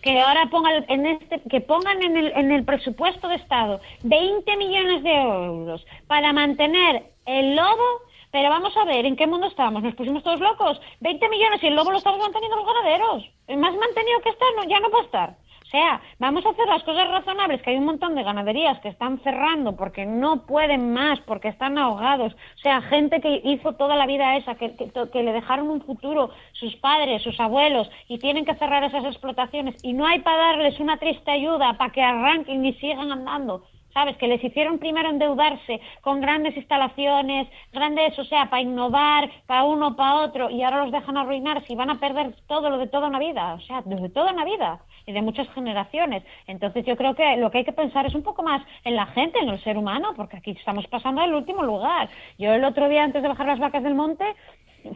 Que ahora pongan en este, que pongan en el, en el presupuesto de Estado 20 millones de euros para mantener el lobo pero vamos a ver, ¿en qué mundo estamos? ¿Nos pusimos todos locos? 20 millones y el lobo lo estamos manteniendo los ganaderos. Más mantenido que estar, no, ya no puede estar. Sea, vamos a hacer las cosas razonables, que hay un montón de ganaderías que están cerrando porque no pueden más, porque están ahogados. O sea, gente que hizo toda la vida esa, que, que, le dejaron un futuro, sus padres, sus abuelos, y tienen que cerrar esas explotaciones. Y no hay para darles una triste ayuda para que arranquen y sigan andando. ¿Sabes? Que les hicieron primero endeudarse con grandes instalaciones, grandes, o sea, para innovar, para uno, para otro, y ahora los dejan arruinarse y van a perder todo lo de toda una vida, o sea, de toda una vida y de muchas generaciones. Entonces yo creo que lo que hay que pensar es un poco más en la gente, en el ser humano, porque aquí estamos pasando al último lugar. Yo el otro día, antes de bajar las vacas del monte,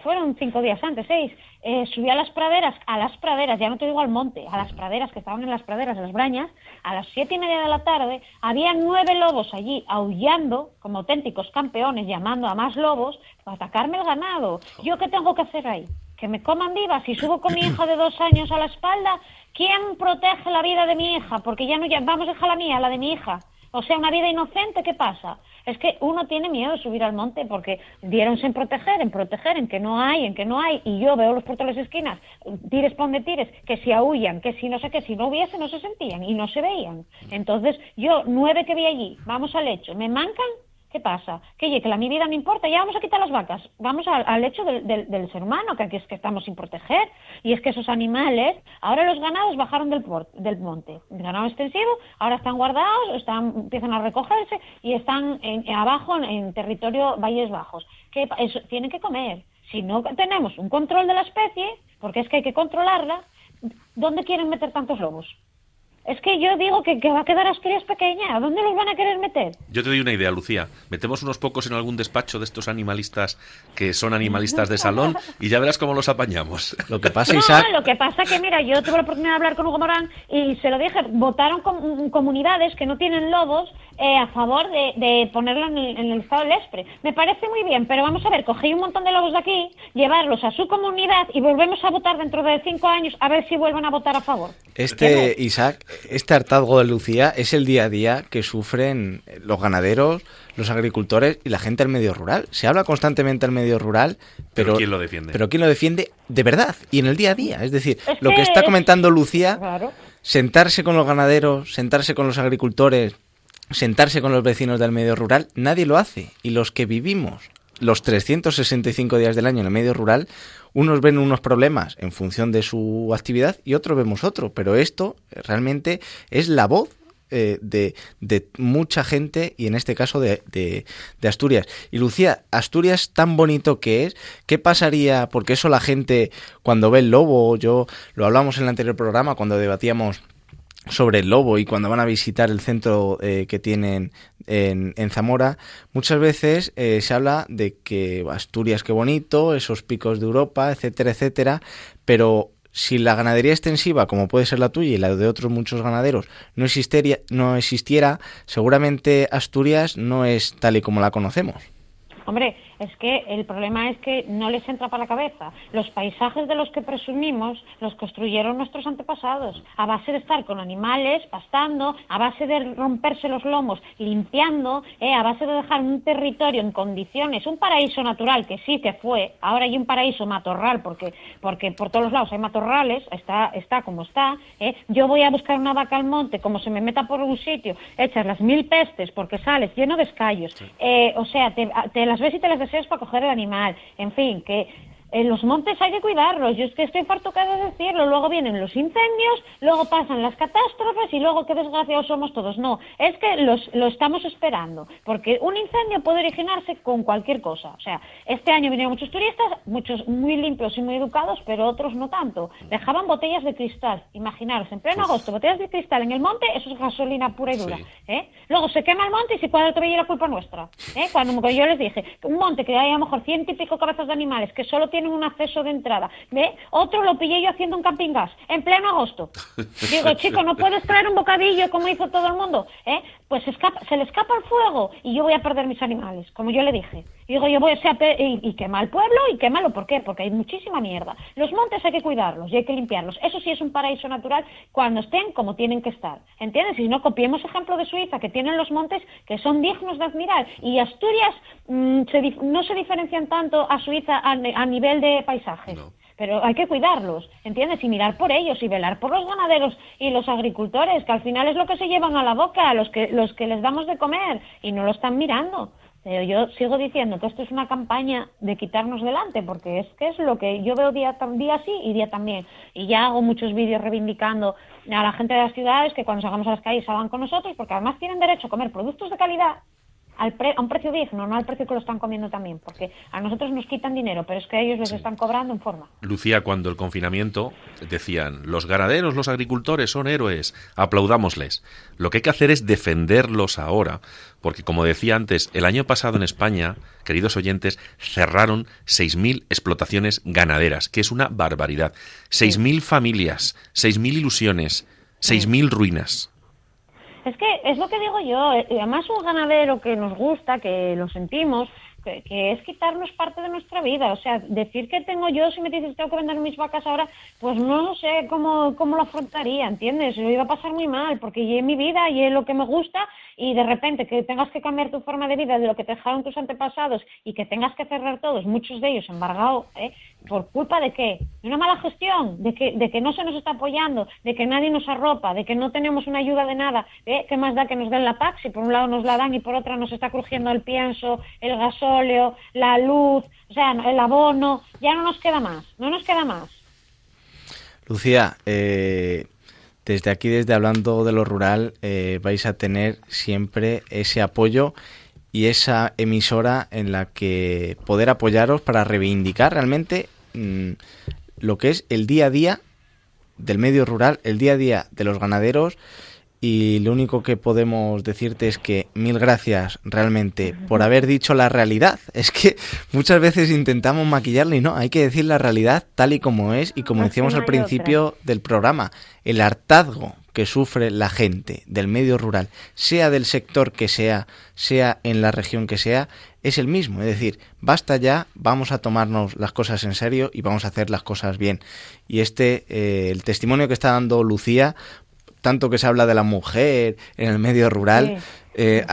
fueron cinco días antes, seis, eh, subí a las praderas, a las praderas, ya no te digo al monte, a las praderas que estaban en las praderas, en las brañas, a las siete y media de la tarde, había nueve lobos allí aullando, como auténticos campeones, llamando a más lobos para atacarme el ganado. ¿Yo qué tengo que hacer ahí? que me coman viva. Si subo con mi hija de dos años a la espalda, ¿quién protege la vida de mi hija? Porque ya no, ya, vamos a dejar la mía, la de mi hija. O sea, una vida inocente, ¿qué pasa? Es que uno tiene miedo de subir al monte porque dieronse en proteger, en proteger, en que no hay, en que no hay. Y yo veo los portales esquinas, tires ponde tires, que si aullan, que si no sé qué, si no hubiese, no se sentían y no se veían. Entonces, yo, nueve que vi allí, vamos al hecho, me mancan ¿Qué pasa? Que, que la mi vida no importa, ya vamos a quitar las vacas. Vamos al, hecho del, ser humano, que aquí es que estamos sin proteger. Y es que esos animales, ahora los ganados bajaron del, del monte. Ganado extensivo, ahora están guardados, están, empiezan a recogerse y están en, abajo en, territorio Valles Bajos. Que tienen que comer. Si no tenemos un control de la especie, porque es que hay que controlarla, ¿dónde quieren meter tantos lobos? Es que yo digo que, va a quedar Asturias pequeña. ¿A dónde los van a querer meter? Yo te doy una idea, Lucía. Metemos unos pocos en algún despacho de estos animalistas que son animalistas de salón y ya verás cómo los apañamos. Lo que pasa, no, Isaac... lo que pasa que, mira, yo tuve la oportunidad de hablar con Hugo Morán y se lo dije. Votaron con, comunidades que no tienen lobos eh, a favor de, ponerlo en el, estado del ESPRE. Me parece muy bien, pero vamos a ver, cogí un montón de lobos de aquí, llevarlos a su comunidad y volvemos a votar dentro de cinco años a ver si vuelven a votar a favor. Este, Isaac este hartazgo de Lucía es el día a día que sufren los ganaderos, los agricultores y la gente del medio rural. Se habla constantemente del medio rural, pero, ¿quién lo defiende? Pero ¿quién lo defiende de verdad y en el día a día? Es decir, lo que está comentando Lucía, sentarse con los ganaderos, sentarse con los agricultores, sentarse con los vecinos del medio rural, nadie lo hace. Y los que vivimos los 365 días del año en el medio rural, unos ven unos problemas en función de su actividad y otros vemos otro, pero esto realmente es la voz eh, de, de, mucha gente y en este caso de, de, Asturias. Y Lucía, Asturias tan bonito que es, ¿qué pasaría? Porque eso la gente cuando ve el lobo, yo lo hablamos en el anterior programa cuando debatíamos sobre el lobo y cuando van a visitar el centro eh, que tienen en, en, Zamora, muchas veces eh, se habla de que Asturias qué bonito, esos picos de Europa, etcétera, etcétera, pero si la ganadería extensiva, como puede ser la tuya y la de otros muchos ganaderos, no existiera, no existiera seguramente Asturias no es tal y como la conocemos. Hombre, es que el problema es que no les entra para la cabeza. Los paisajes de los que presumimos los construyeron nuestros antepasados, a base de estar con animales, pastando, a base de romperse los lomos, limpiando, eh, a base de dejar un territorio en condiciones, un paraíso natural que sí que fue, ahora hay un paraíso matorral porque, porque por todos los lados hay matorrales, está, está como está. Eh. Yo voy a buscar una vaca al monte, como se me meta por un sitio, echas las mil pestes porque sales lleno de escallos. Eh, o sea, te, te las ves y te las deseas para coger el animal. En fin, que en los montes hay que cuidarlos. Yo es que estoy farto de decirlo. Luego vienen los incendios, luego pasan las catástrofes y luego qué desgraciados somos todos. No, es que los, lo estamos esperando. Porque un incendio puede originarse con cualquier cosa. O sea, este año vinieron muchos turistas, muchos muy limpios y muy educados, pero otros no tanto. Dejaban botellas de cristal. Imaginaros, en pleno agosto, botellas de cristal en el monte, eso es gasolina pura y dura. ¿eh? Luego se quema el monte y si cuadra todavía la culpa nuestra. ¿eh? Cuando yo les dije, un monte que hay a lo mejor ciento y pico cabezas de animales que solo tiene un acceso de entrada. ¿Ve? Otro lo pillé yo haciendo un camping gas en pleno agosto. (laughs) Digo, chico, no puedes traer un bocadillo como hizo todo el mundo. ¿eh? Pues se, escapa, se le escapa el fuego y yo voy a perder mis animales, como yo le dije. Digo, yo voy a ser, y, y quema el pueblo y quémalo. ¿Por qué? Porque hay muchísima mierda. Los montes hay que cuidarlos y hay que limpiarlos. Eso sí es un paraíso natural cuando estén como tienen que estar. ¿Entiendes? Y si no, copiemos ejemplo de Suiza, que tienen los montes que son dignos de admirar. Y Asturias mm, no se diferencian tanto a Suiza a, nivel de paisajes. Pero hay que cuidarlos, ¿entiendes? Y mirar por ellos y velar por los ganaderos y los agricultores, que al final es lo que se llevan a la boca, los que, los que les damos de comer y no lo están mirando. Pero yo sigo diciendo que esto es una campaña de quitarnos delante, porque es que es lo que yo veo día, día sí y día también. Y ya hago muchos vídeos reivindicando a la gente de las ciudades que cuando salgamos a las calles salgan con nosotros, porque además tienen derecho a comer productos de calidad al a un precio digno, no al precio que lo están comiendo también, porque a nosotros nos quitan dinero, pero es que ellos les están cobrando en forma. Lucía, cuando el confinamiento decían, los ganaderos, los agricultores son héroes, aplaudámosles. Lo que hay que hacer es defenderlos ahora, porque como decía antes, el año pasado en España, queridos oyentes, cerraron 6.000 explotaciones ganaderas, que es una barbaridad. 6.000 familias, 6.000 ilusiones, 6.000 ruinas. Es que es lo que digo yo, eh, además un ganadero que nos gusta, que lo sentimos, que, es quitarnos parte de nuestra vida. O sea, decir que tengo yo, si me dices tengo que vender mis vacas ahora, pues no sé cómo, cómo lo afrontaría, ¿entiendes? Lo iba a pasar muy mal, porque yo mi vida y lo que me gusta y de repente que tengas que cambiar tu forma de vida de lo que te dejaron tus antepasados y que tengas que cerrar todos, muchos de ellos embargados, ¿eh? ¿por culpa de qué? De una mala gestión, de que, de que no se nos está apoyando, de que nadie nos arropa, de que no tenemos una ayuda de nada. ¿eh? ¿Qué más da que nos den la PAC si por un lado nos la dan y por otra nos está crujiendo el pienso, el gasóleo, la luz, o sea, el abono? Ya no nos queda más, no nos queda más. Lucía, eh, desde aquí, desde hablando de lo rural, eh, vais a tener siempre ese apoyo y esa emisora en la que poder apoyaros para reivindicar realmente mm, lo que es el día a día del medio rural, el día a día de los ganaderos y lo único que podemos decirte es que mil gracias realmente por haber dicho la realidad. (laughs) Es que muchas veces intentamos maquillarla y no, hay que decir la realidad tal y como es y como decíamos al principio del programa, el hartazgo que sufre la gente del medio rural, sea del sector que sea, sea en la región que sea, es el mismo. Es decir, basta ya, vamos a tomarnos las cosas en serio y vamos a hacer las cosas bien. Y este, eh, el testimonio que está dando Lucía, tanto que se habla de la mujer en el medio rural, eh,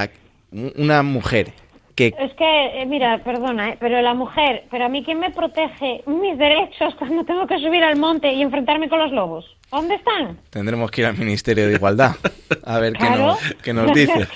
una mujer que... Es que, eh, mira, perdona, eh, pero la mujer, pero a mí quién me protege mis derechos cuando tengo que subir al monte y enfrentarme con los lobos. ¿Dónde están? Tendremos que ir al Ministerio de Igualdad a ver qué, nos, (laughs) dice.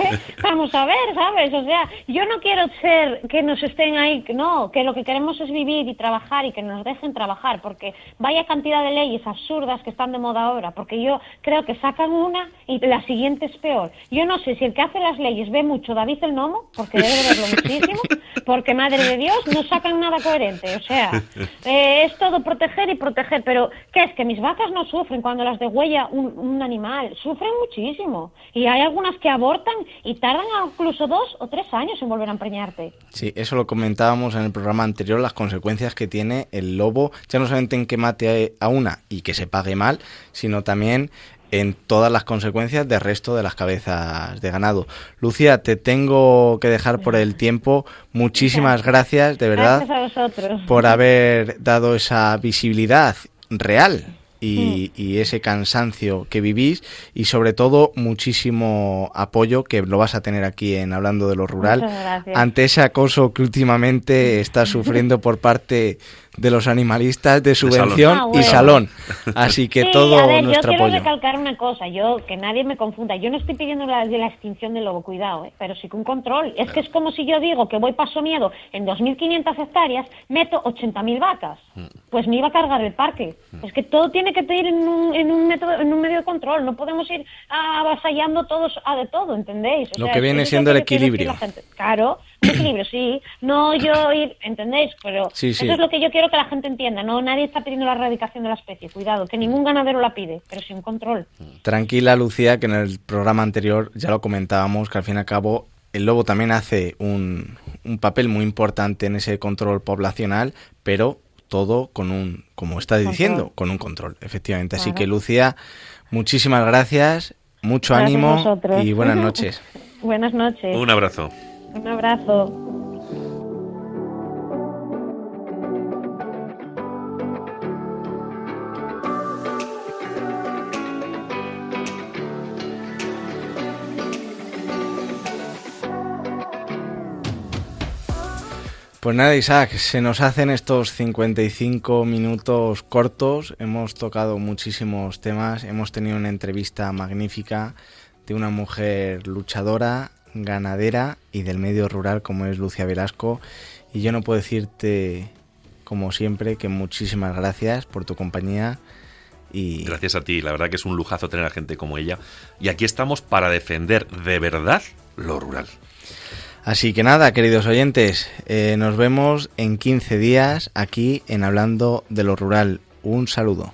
vamos a ver, ¿sabes? O sea, yo no quiero ser que nos estén ahí, no, que lo que queremos es vivir y trabajar y que nos dejen trabajar, porque vaya cantidad de leyes absurdas que están de moda ahora, porque yo creo que sacan una y la siguiente es peor. Yo no sé si el que hace las leyes ve mucho David el Nomo, porque debe verlo muchísimo, porque madre de Dios, no sacan nada coherente. O sea, eh, es todo proteger y proteger, pero ¿qué es? Que mis vacas no sufren cuando las degüella un, un animal, sufren muchísimo. Y hay algunas que abortan y tardan incluso dos o tres años en volver a empreñarte. Sí, eso lo comentábamos en el programa anterior, las consecuencias que tiene el lobo, ya no solamente en que mate a una y que se pague mal, sino también en todas las consecuencias del resto de las cabezas de ganado. Lucía, te tengo que dejar por el tiempo. Muchísimas gracias, de verdad, por haber dado esa visibilidad real Mm. y, ese cansancio que vivís y sobre todo muchísimo apoyo que lo vas a tener aquí en Hablando de lo Rural ante ese acoso que últimamente estás sufriendo por parte de los animalistas de subvención ah, y salón. (laughs) Así que todo a ver, nuestro yo quiero recalcar una cosa, yo que nadie me confunda, yo no estoy pidiendo la, de la extinción del lobo, cuidado, ¿eh? pero sí que un control. Es que es como si yo digo que voy paso miedo en 2.500 hectáreas, meto 80.000 vacas, pues me iba a cargar el parque. Es que todo tiene que ir en un, en un, método, en un medio de control, no podemos ir avasallando todos a de todo, ¿entendéis? lo que viene siendo el equilibrio. Claro, equilibrio, sí. No yo ir, ¿entendéis? Pero eso es lo que yo quiero que la gente entienda. No, nadie está pidiendo la erradicación de la especie. Cuidado, que ningún ganadero la pide, pero sin control. Tranquila, Lucía, que en el programa anterior ya lo comentábamos, que al fin y al cabo el lobo también hace un, un papel muy importante en ese control poblacional, pero todo con un, como está diciendo, con un control, efectivamente. Así que, Lucía, muchísimas gracias, mucho ánimo y buenas (laughs) noches. buenas noches. Un abrazo. Un abrazo. Pues nada, Isaac, se nos hacen estos 55 minutos cortos. Hemos tocado muchísimos temas. Hemos tenido una entrevista magnífica de una mujer luchadora, ganadera y del medio rural como es Lucia Velasco. Y yo no puedo decirte, como siempre, que muchísimas gracias por tu compañía. Y... Gracias a ti, la verdad que es un lujazo tener a gente como ella. Y aquí estamos para defender de verdad lo rural. Así que nada, queridos oyentes, eh, nos vemos en 15 días aquí en Hablando de lo Rural. Un saludo.